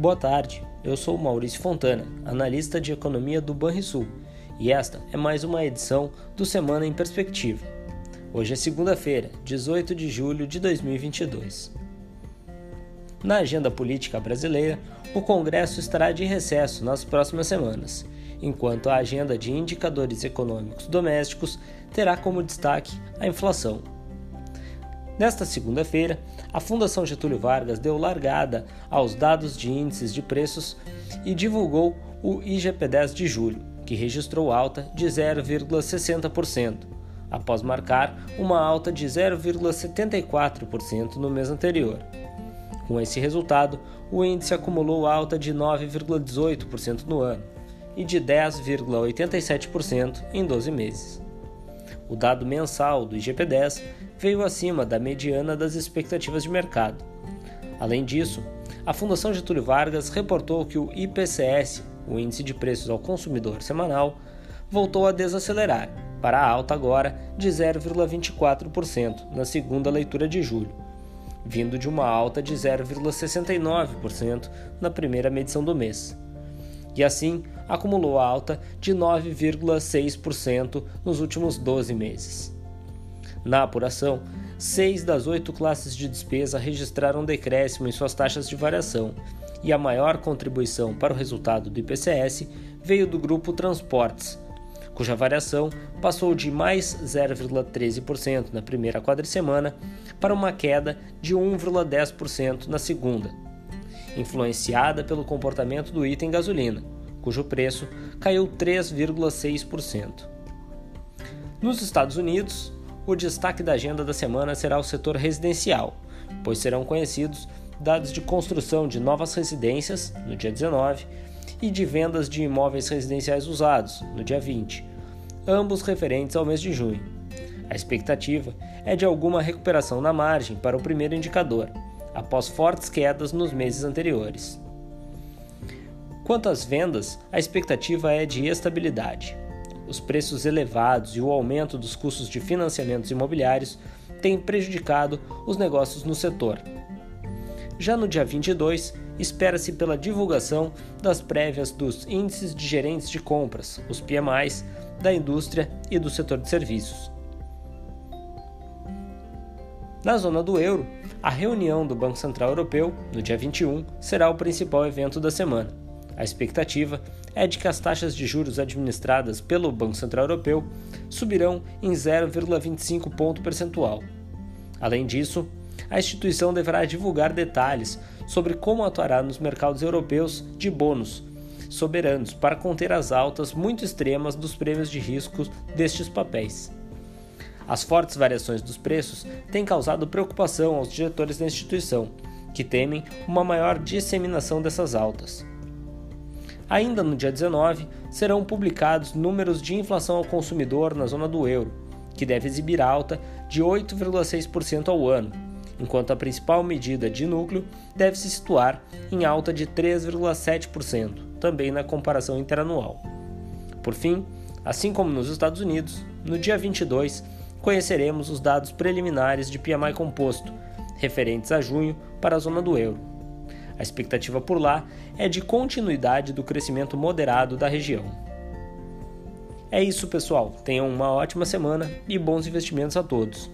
Boa tarde, eu sou Maurício Fontana, analista de economia do Banrisul, e esta é mais uma edição do Semana em Perspectiva. Hoje é segunda-feira, 18 de julho de 2022. Na agenda política brasileira, o Congresso estará de recesso nas próximas semanas, enquanto a agenda de indicadores econômicos domésticos terá como destaque a inflação. Nesta segunda-feira, a Fundação Getúlio Vargas deu largada aos dados de índices de preços e divulgou o IGP-10 de julho, que registrou alta de 0,60%, após marcar uma alta de 0,74% no mês anterior. Com esse resultado, o índice acumulou alta de 9,18% no ano e de 10,87% em 12 meses. O dado mensal do IGP-10 veio acima da mediana das expectativas de mercado. Além disso, a Fundação Getúlio Vargas reportou que o IPCS, o Índice de Preços ao Consumidor Semanal, voltou a desacelerar, para a alta agora de 0,24% na segunda leitura de julho, vindo de uma alta de 0,69% na primeira medição do mês e assim acumulou alta de 9,6% nos últimos 12 meses. Na apuração, seis das oito classes de despesa registraram decréscimo em suas taxas de variação, e a maior contribuição para o resultado do IPCS veio do grupo Transportes, cuja variação passou de mais 0,13% na primeira quadricemana para uma queda de 1,10% na segunda influenciada pelo comportamento do item gasolina, cujo preço caiu 3,6%. Nos Estados Unidos, o destaque da agenda da semana será o setor residencial, pois serão conhecidos dados de construção de novas residências, no dia 19, e de vendas de imóveis residenciais usados, no dia 20, ambos referentes ao mês de junho. A expectativa é de alguma recuperação na margem para o primeiro indicador, após fortes quedas nos meses anteriores. Quanto às vendas, a expectativa é de estabilidade. Os preços elevados e o aumento dos custos de financiamentos imobiliários têm prejudicado os negócios no setor. Já no dia 22, espera-se pela divulgação das prévias dos índices de gerentes de compras, os PMIs, da indústria e do setor de serviços. Na zona do euro, a reunião do Banco Central Europeu, no dia 21, será o principal evento da semana. A expectativa é de que as taxas de juros administradas pelo Banco Central Europeu subirão em 0,25 ponto percentual. Além disso, a instituição deverá divulgar detalhes sobre como atuará nos mercados europeus de bônus soberanos para conter as altas muito extremas dos prêmios de risco destes papéis. As fortes variações dos preços têm causado preocupação aos diretores da instituição, que temem uma maior disseminação dessas altas. Ainda no dia 19, serão publicados números de inflação ao consumidor na zona do euro, que deve exibir alta de 8,6% ao ano, enquanto a principal medida de núcleo deve se situar em alta de 3,7%, também na comparação interanual. Por fim, assim como nos Estados Unidos, no dia 22 conheceremos os dados preliminares de PMI composto, referentes a junho para a zona do euro. A expectativa por lá é de continuidade do crescimento moderado da região. É isso, pessoal. Tenham uma ótima semana e bons investimentos a todos.